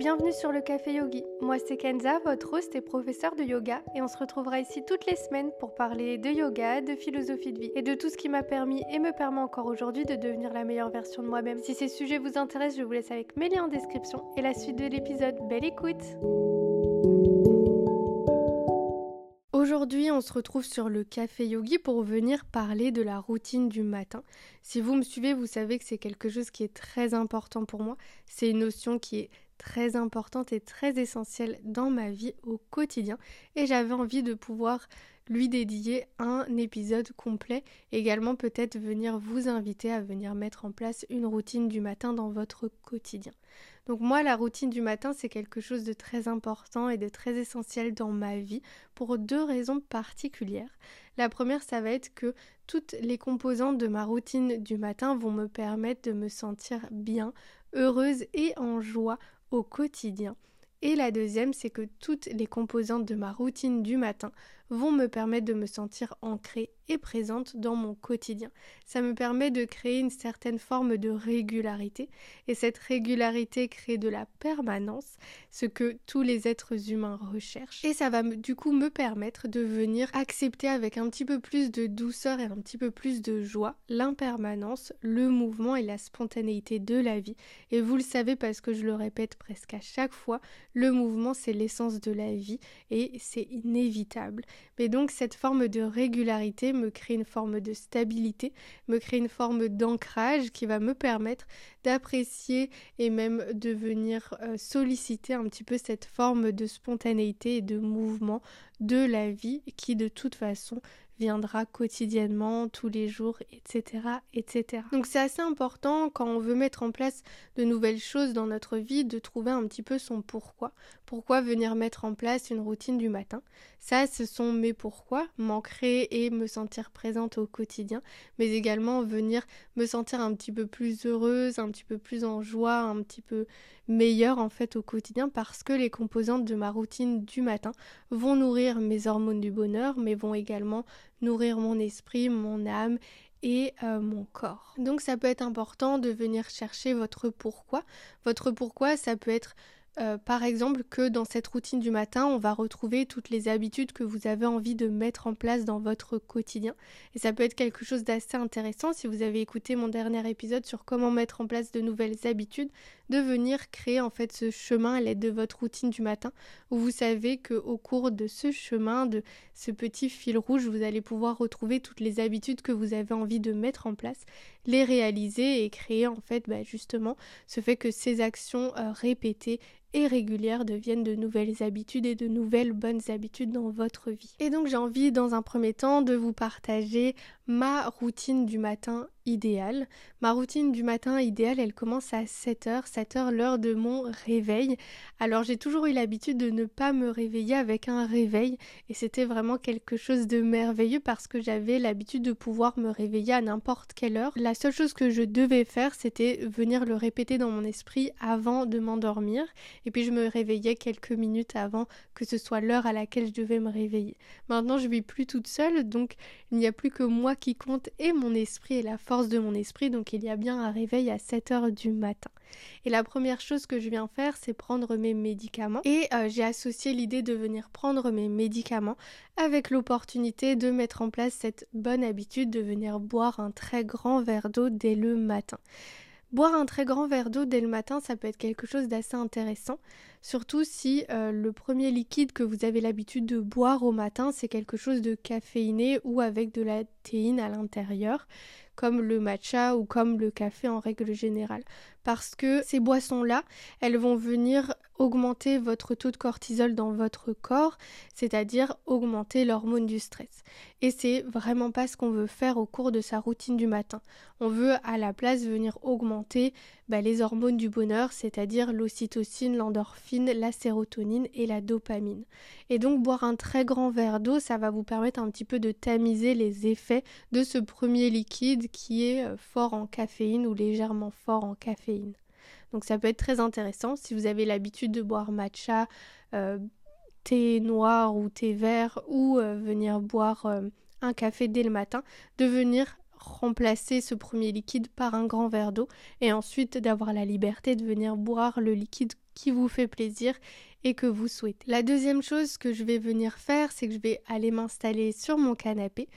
bienvenue sur le Café Yogi. Moi c'est Kenza, votre host et professeur de yoga et on se retrouvera ici toutes les semaines pour parler de yoga, de philosophie de vie et de tout ce qui m'a permis et me permet encore aujourd'hui de devenir la meilleure version de moi-même. Si ces sujets vous intéressent, je vous laisse avec mes liens en description et la suite de l'épisode. Belle écoute Aujourd'hui, on se retrouve sur le Café Yogi pour venir parler de la routine du matin. Si vous me suivez, vous savez que c'est quelque chose qui est très important pour moi. C'est une notion qui est très importante et très essentielle dans ma vie au quotidien et j'avais envie de pouvoir lui dédier un épisode complet, également peut-être venir vous inviter à venir mettre en place une routine du matin dans votre quotidien. Donc moi, la routine du matin, c'est quelque chose de très important et de très essentiel dans ma vie pour deux raisons particulières. La première, ça va être que toutes les composantes de ma routine du matin vont me permettre de me sentir bien, heureuse et en joie au quotidien. Et la deuxième, c'est que toutes les composantes de ma routine du matin vont me permettre de me sentir ancrée et présente dans mon quotidien. Ça me permet de créer une certaine forme de régularité et cette régularité crée de la permanence, ce que tous les êtres humains recherchent. Et ça va du coup me permettre de venir accepter avec un petit peu plus de douceur et un petit peu plus de joie l'impermanence, le mouvement et la spontanéité de la vie. Et vous le savez parce que je le répète presque à chaque fois, le mouvement c'est l'essence de la vie et c'est inévitable. Mais donc cette forme de régularité me crée une forme de stabilité, me crée une forme d'ancrage qui va me permettre d'apprécier et même de venir euh, solliciter un petit peu cette forme de spontanéité et de mouvement de la vie qui de toute façon viendra quotidiennement, tous les jours, etc. etc. Donc c'est assez important quand on veut mettre en place de nouvelles choses dans notre vie de trouver un petit peu son pourquoi. Pourquoi venir mettre en place une routine du matin? Ça, ce sont mes pourquoi, m'ancrer et me sentir présente au quotidien, mais également venir me sentir un petit peu plus heureuse, un petit peu plus en joie, un petit peu meilleure en fait au quotidien parce que les composantes de ma routine du matin vont nourrir mes hormones du bonheur, mais vont également nourrir mon esprit, mon âme et euh, mon corps. Donc ça peut être important de venir chercher votre pourquoi. Votre pourquoi, ça peut être euh, par exemple que dans cette routine du matin, on va retrouver toutes les habitudes que vous avez envie de mettre en place dans votre quotidien. Et ça peut être quelque chose d'assez intéressant si vous avez écouté mon dernier épisode sur comment mettre en place de nouvelles habitudes, de venir créer en fait ce chemin à l'aide de votre routine du matin où vous savez que au cours de ce chemin, de ce petit fil rouge, vous allez pouvoir retrouver toutes les habitudes que vous avez envie de mettre en place, les réaliser et créer en fait bah, justement ce fait que ces actions euh, répétées et régulières deviennent de nouvelles habitudes et de nouvelles bonnes habitudes dans votre vie. Et donc j'ai envie dans un premier temps de vous partager ma routine du matin idéale. Ma routine du matin idéale, elle commence à 7h, 7h l'heure de mon réveil. Alors j'ai toujours eu l'habitude de ne pas me réveiller avec un réveil et c'était vraiment quelque chose de merveilleux parce que j'avais l'habitude de pouvoir me réveiller à n'importe quelle heure. La seule chose que je devais faire, c'était venir le répéter dans mon esprit avant de m'endormir et puis je me réveillais quelques minutes avant que ce soit l'heure à laquelle je devais me réveiller. Maintenant, je vis plus toute seule donc il n'y a plus que moi qui compte et mon esprit et la de mon esprit, donc il y a bien un réveil à 7 heures du matin. Et la première chose que je viens faire, c'est prendre mes médicaments. Et euh, j'ai associé l'idée de venir prendre mes médicaments avec l'opportunité de mettre en place cette bonne habitude de venir boire un très grand verre d'eau dès le matin. Boire un très grand verre d'eau dès le matin, ça peut être quelque chose d'assez intéressant, surtout si euh, le premier liquide que vous avez l'habitude de boire au matin, c'est quelque chose de caféiné ou avec de la théine à l'intérieur comme le matcha ou comme le café en règle générale. Parce que ces boissons-là, elles vont venir augmenter votre taux de cortisol dans votre corps, c'est-à-dire augmenter l'hormone du stress. Et c'est vraiment pas ce qu'on veut faire au cours de sa routine du matin. On veut à la place venir augmenter bah, les hormones du bonheur, c'est-à-dire l'ocytocine, l'endorphine, la sérotonine et la dopamine. Et donc boire un très grand verre d'eau, ça va vous permettre un petit peu de tamiser les effets de ce premier liquide qui est euh, fort en caféine ou légèrement fort en caféine. Donc ça peut être très intéressant si vous avez l'habitude de boire matcha, euh, thé noir ou thé vert ou euh, venir boire euh, un café dès le matin, de venir remplacer ce premier liquide par un grand verre d'eau et ensuite d'avoir la liberté de venir boire le liquide qui vous fait plaisir et que vous souhaitez. La deuxième chose que je vais venir faire, c'est que je vais aller m'installer sur mon canapé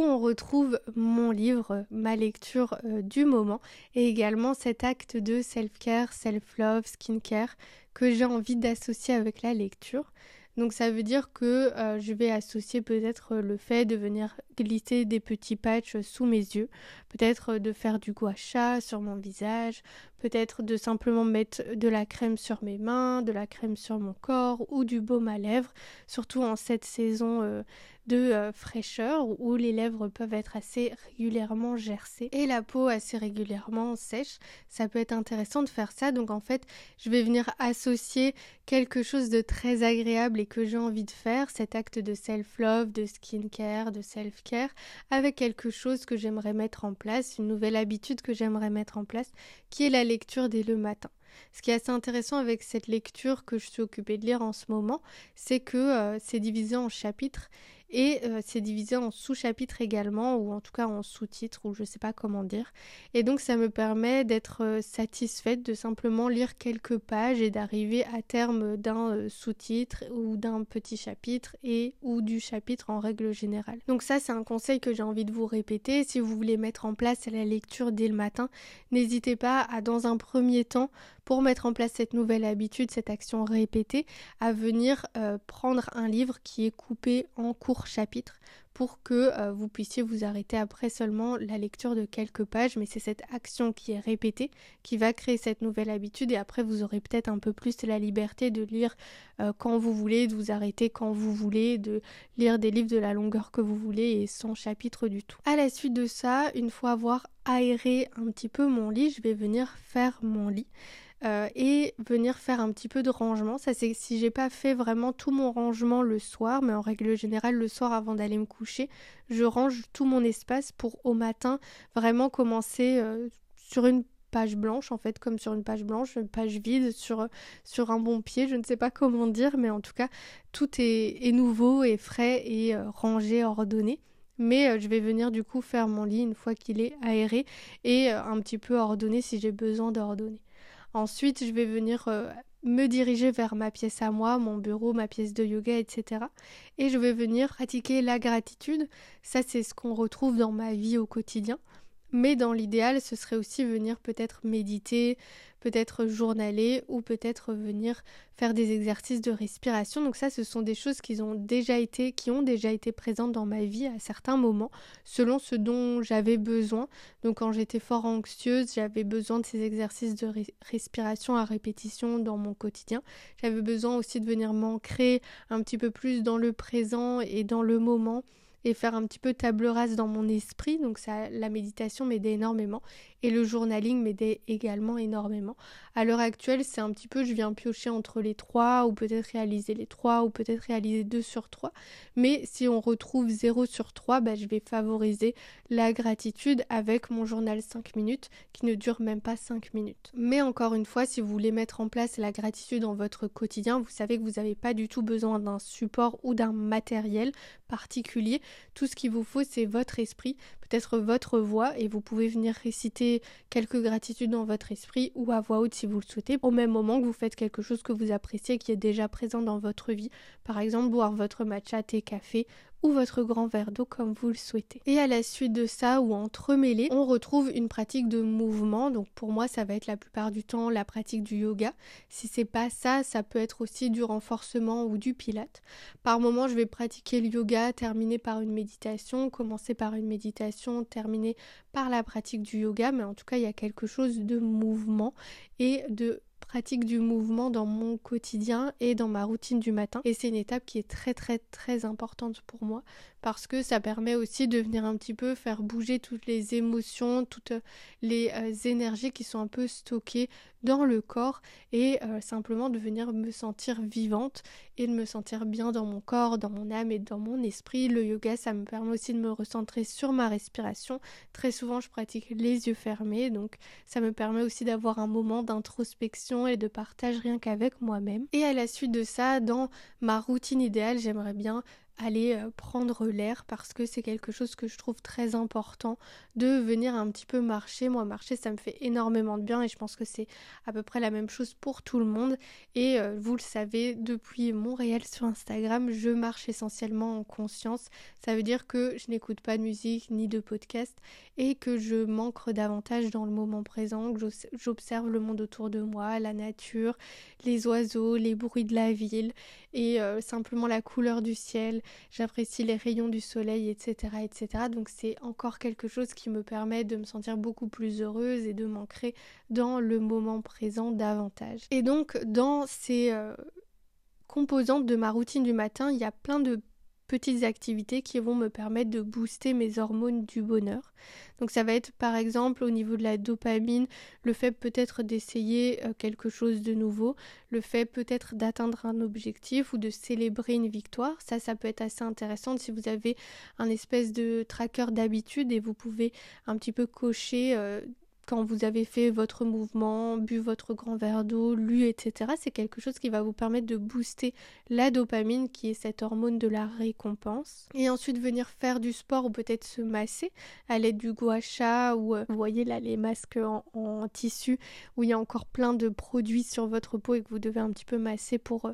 on retrouve mon livre, ma lecture euh, du moment et également cet acte de self-care, self-love, skincare que j'ai envie d'associer avec la lecture. Donc ça veut dire que euh, je vais associer peut-être le fait de venir glisser des petits patchs sous mes yeux, peut-être de faire du gua sha sur mon visage, peut-être de simplement mettre de la crème sur mes mains, de la crème sur mon corps ou du baume à lèvres, surtout en cette saison euh, de euh, fraîcheur où les lèvres peuvent être assez régulièrement gercées et la peau assez régulièrement sèche. Ça peut être intéressant de faire ça. Donc en fait, je vais venir associer quelque chose de très agréable et que j'ai envie de faire, cet acte de self-love, de skincare, de self-care, avec quelque chose que j'aimerais mettre en place, une nouvelle habitude que j'aimerais mettre en place, qui est la lecture dès le matin. Ce qui est assez intéressant avec cette lecture que je suis occupée de lire en ce moment, c'est que euh, c'est divisé en chapitres et euh, c'est divisé en sous-chapitres également, ou en tout cas en sous-titres, ou je sais pas comment dire. Et donc ça me permet d'être euh, satisfaite de simplement lire quelques pages et d'arriver à terme d'un euh, sous-titre ou d'un petit chapitre et ou du chapitre en règle générale. Donc ça c'est un conseil que j'ai envie de vous répéter. Si vous voulez mettre en place la lecture dès le matin, n'hésitez pas à dans un premier temps pour mettre en place cette nouvelle habitude, cette action répétée, à venir euh, prendre un livre qui est coupé en courts chapitres pour que euh, vous puissiez vous arrêter après seulement la lecture de quelques pages, mais c'est cette action qui est répétée qui va créer cette nouvelle habitude et après vous aurez peut-être un peu plus la liberté de lire euh, quand vous voulez, de vous arrêter quand vous voulez, de lire des livres de la longueur que vous voulez et sans chapitre du tout. À la suite de ça, une fois avoir aéré un petit peu mon lit, je vais venir faire mon lit. Euh, et venir faire un petit peu de rangement. Ça c'est si j'ai pas fait vraiment tout mon rangement le soir, mais en règle générale le soir avant d'aller me coucher, je range tout mon espace pour au matin vraiment commencer euh, sur une page blanche en fait comme sur une page blanche une page vide sur un bon pied je ne sais pas comment dire mais en tout cas tout est, nouveau et frais et euh, rangé ordonné mais je vais venir du coup faire mon lit une fois qu'il est aéré et un petit peu ordonné si j'ai besoin d'ordonner Ensuite, je vais venir euh, me diriger vers ma pièce à moi, mon bureau, ma pièce de yoga, etc. Et je vais venir pratiquer la gratitude. Ça, c'est ce qu'on retrouve dans ma vie au quotidien. Mais dans l'idéal, ce serait aussi venir peut-être méditer, peut-être journaler ou peut-être venir faire des exercices de respiration. Donc ça, ce sont des choses qui ont déjà été, qui ont déjà été présentes dans ma vie à certains moments, selon ce dont j'avais besoin. Donc quand j'étais fort anxieuse, j'avais besoin de ces exercices de respiration à répétition dans mon quotidien. J'avais besoin aussi de venir m'ancrer un petit peu plus dans le présent et dans le moment et faire un petit peu table rase dans mon esprit. Donc ça, la méditation m'aidait énormément et le journaling m'aidait également énormément. À l'heure actuelle, c'est un petit peu, je viens piocher entre les trois ou peut-être réaliser les trois ou peut-être réaliser deux sur trois. Mais si on retrouve 0 sur 3, bah, je vais favoriser la gratitude avec mon journal 5 minutes qui ne dure même pas 5 minutes. Mais encore une fois, si vous voulez mettre en place la gratitude dans votre quotidien, vous savez que vous n'avez pas du tout besoin d'un support ou d'un matériel particulier. Tout ce qu'il vous faut, c'est votre esprit, peut-être votre voix, et vous pouvez venir réciter quelques gratitudes dans votre esprit ou à voix haute si vous le souhaitez, au même moment que vous faites quelque chose que vous appréciez qui est déjà présent dans votre vie. Par exemple, boire votre matcha, thé, café ou votre grand verre d'eau comme vous le souhaitez. Et à la suite de ça ou entremêlé, on retrouve une pratique de mouvement. Donc pour moi, ça va être la plupart du temps la pratique du yoga. Si c'est pas ça, ça peut être aussi du renforcement ou du pilate. Par moment, je vais pratiquer le yoga, terminer par une méditation, commencer par une méditation, terminer par la pratique du yoga, mais en tout cas, il y a quelque chose de mouvement et de pratique du mouvement dans mon quotidien et dans ma routine du matin. Et c'est une étape qui est très très très importante pour moi parce que ça permet aussi de venir un petit peu faire bouger toutes les émotions, toutes les euh, énergies qui sont un peu stockées dans le corps et euh, simplement de venir me sentir vivante et de me sentir bien dans mon corps, dans mon âme et dans mon esprit. Le yoga, ça me permet aussi de me recentrer sur ma respiration. Très souvent, je pratique les yeux fermés, donc ça me permet aussi d'avoir un moment d'introspection et de partage rien qu'avec moi-même. Et à la suite de ça, dans ma routine idéale, j'aimerais bien aller euh, prendre l'air parce que c'est quelque chose que je trouve très important de venir un petit peu marcher. Moi, marcher, ça me fait énormément de bien et je pense que c'est à peu près la même chose pour tout le monde. Et euh, vous le savez, depuis mon réel sur Instagram, je marche essentiellement en conscience. Ça veut dire que je n'écoute pas de musique ni de podcast et que je manque davantage dans le moment présent, j'observe le monde autour de moi, la nature, les oiseaux, les bruits de la ville et euh, simplement la couleur du ciel, j'apprécie les rayons du soleil, etc. etc. Donc c'est encore quelque chose qui me permet de me sentir beaucoup plus heureuse et de m'ancrer dans le moment présent davantage. Et donc dans ces euh, composantes de ma routine du matin, il y a plein de petites activités qui vont me permettre de booster mes hormones du bonheur. Donc ça va être par exemple au niveau de la dopamine, le fait peut-être d'essayer euh, quelque chose de nouveau, le fait peut-être d'atteindre un objectif ou de célébrer une victoire. Ça, ça peut être assez intéressant si vous avez un espèce de tracker d'habitude et vous pouvez un petit peu cocher euh, quand vous avez fait votre mouvement, bu votre grand verre d'eau, lu, etc., c'est quelque chose qui va vous permettre de booster la dopamine, qui est cette hormone de la récompense. Et ensuite venir faire du sport ou peut-être se masser à l'aide du gua sha ou euh, vous voyez là les masques en, tissu où il y a encore plein de produits sur votre peau et que vous devez un petit peu masser pour, euh,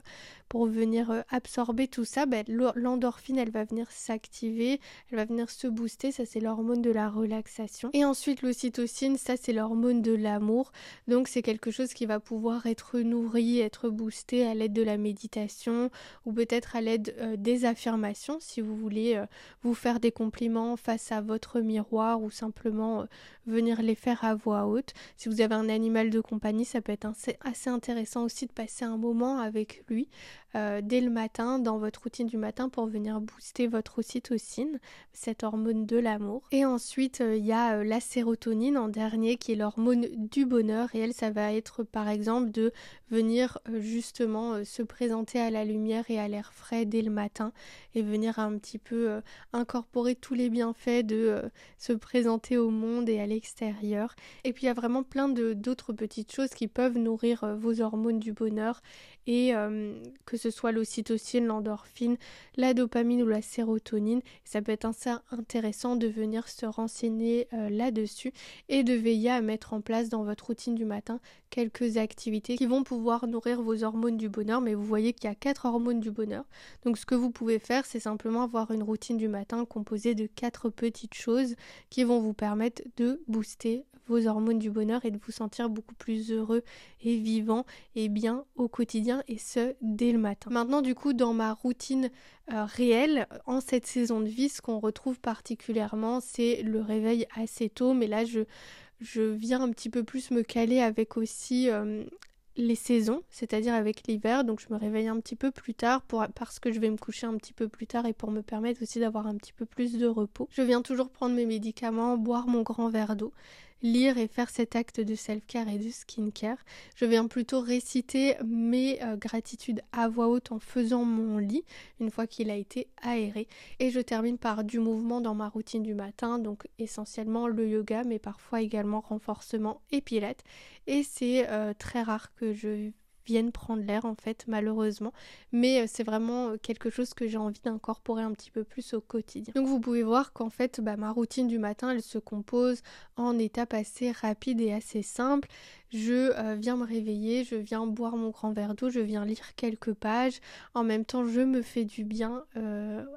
pour venir euh, absorber tout ça. Ben, l'endorphine, elle va venir s'activer, elle va venir se booster, ça c'est l'hormone de la relaxation. Et ensuite l'ocytocine, ça c'est l'hormone de l'amour. Donc c'est quelque chose qui va pouvoir être nourri, être boosté à l'aide de la méditation ou peut-être à l'aide euh, des affirmations si vous voulez euh, vous faire des compliments face à votre miroir ou simplement euh, venir les faire à voix haute. Si vous avez un animal de compagnie, ça peut être assez intéressant aussi de passer un moment avec lui dès le matin, dans votre routine du matin, pour venir booster votre ocytocine, cette hormone de l'amour. Et ensuite, il y a la sérotonine en dernier, qui est l'hormone du bonheur. Et elle, ça va être par exemple de venir justement se présenter à la lumière et à l'air frais dès le matin et venir un petit peu incorporer tous les bienfaits de se présenter au monde et à l'extérieur. Et puis il y a vraiment plein d'autres petites choses qui peuvent nourrir vos hormones du bonheur et que ce soit l'ocytocine, l'endorphine, la dopamine ou la sérotonine. Ça peut être intéressant de venir se renseigner euh, là-dessus et de veiller à mettre en place dans votre routine du matin quelques activités qui vont pouvoir nourrir vos hormones du bonheur. Mais vous voyez qu'il y a quatre hormones du bonheur. Donc ce que vous pouvez faire, c'est simplement avoir une routine du matin composée de quatre petites choses qui vont vous permettre de booster vos hormones du bonheur et de vous sentir beaucoup plus heureux et vivant et bien au quotidien et ce dès le matin. Maintenant du coup dans ma routine euh, réelle en cette saison de vie ce qu'on retrouve particulièrement c'est le réveil assez tôt mais là je je viens un petit peu plus me caler avec aussi euh, les saisons, c'est-à-dire avec l'hiver, donc je me réveille un petit peu plus tard parce que je vais me coucher un petit peu plus tard et pour me permettre aussi d'avoir un petit peu plus de repos. Je viens toujours prendre mes médicaments, boire mon grand verre d'eau lire et faire cet acte de self-care et de skincare. Je viens plutôt réciter mes euh, gratitudes à voix haute en faisant mon lit une fois qu'il a été aéré. Et je termine par du mouvement dans ma routine du matin, donc essentiellement le yoga, mais parfois également renforcement et pilates. Et c'est euh, très rare que je viennent prendre l'air en fait malheureusement mais euh, c'est vraiment euh, quelque chose que j'ai envie d'incorporer un petit peu plus au quotidien donc vous pouvez voir qu'en fait bah, ma routine du matin elle se compose en étapes assez rapides et assez simples je euh, viens me réveiller, je viens boire mon grand verre d'eau, je viens lire quelques pages. En même temps, je me fais du bien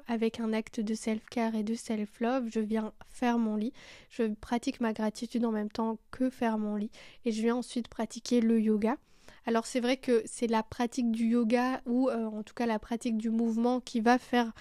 avec un acte de self-care et de self-love. Je viens faire mon lit. Je pratique ma gratitude en même temps que faire mon lit. Et je viens ensuite pratiquer le yoga. Alors c'est vrai que c'est la pratique du yoga ou euh, en tout cas la pratique du mouvement qui va faire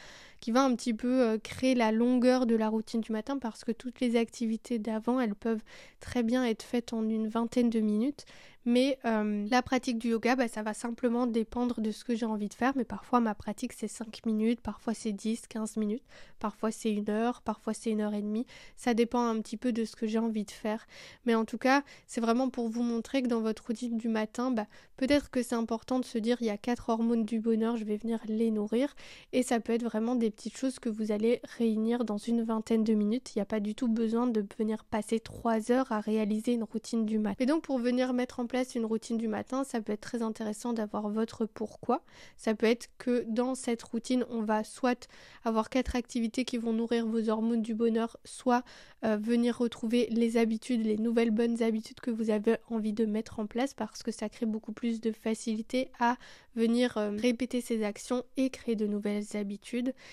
qui va un petit peu euh, créer la longueur de la routine du matin parce que toutes les activités d'avant, elles peuvent très bien être faites en une vingtaine de minutes. Mais euh, la pratique du yoga, bah, ça va simplement dépendre de ce que j'ai envie de faire. Mais parfois, ma pratique, c'est 5 minutes, parfois c'est 10, 15 minutes, parfois c'est une heure, parfois c'est une heure et demie. Ça dépend un petit peu de ce que j'ai envie de faire. Mais en tout cas, c'est vraiment pour vous montrer que dans votre routine du matin, bah, peut-être que c'est important de se dire il y a quatre hormones du bonheur, je vais venir les nourrir. Et ça peut être vraiment des petites choses que vous allez réunir dans une vingtaine de minutes. Il n'y a pas du tout besoin de venir passer trois heures à réaliser une routine du matin. Et donc pour venir mettre en place une routine du matin, ça peut être très intéressant d'avoir votre pourquoi. Ça peut être que dans cette routine, on va soit avoir quatre activités qui vont nourrir vos hormones du bonheur, soit euh, venir retrouver les habitudes, les nouvelles bonnes habitudes que vous avez envie de mettre en place parce que ça crée beaucoup plus de facilité à venir euh, répéter ces actions et créer de nouvelles habitudes.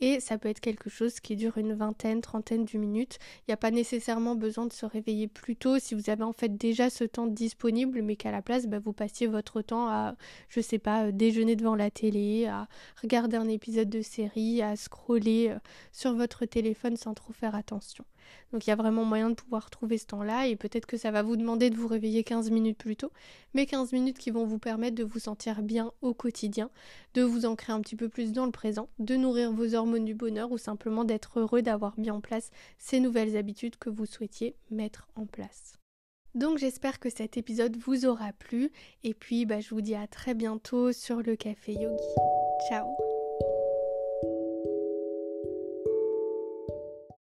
Et ça peut être quelque chose qui dure une vingtaine, trentaine de minutes. Il n'y a pas nécessairement besoin de se réveiller plus tôt si vous avez en fait déjà ce temps disponible, mais qu'à la place, bah, vous passiez votre temps à, je sais pas, euh, déjeuner devant la télé, à regarder un épisode de série, à scroller euh, sur votre téléphone sans trop faire attention. Donc il y a vraiment moyen de pouvoir trouver ce temps-là et peut-être que ça va vous demander de vous réveiller 15 minutes plus tôt, mais 15 minutes qui vont vous permettre de vous sentir bien au quotidien, de vous ancrer un petit peu plus dans le présent, de nourrir vos du bonheur ou simplement d'être heureux d'avoir mis en place ces nouvelles habitudes que vous souhaitiez mettre en place. Donc j'espère que cet épisode vous aura plu et puis bah, je vous dis à très bientôt sur le café yogi. Ciao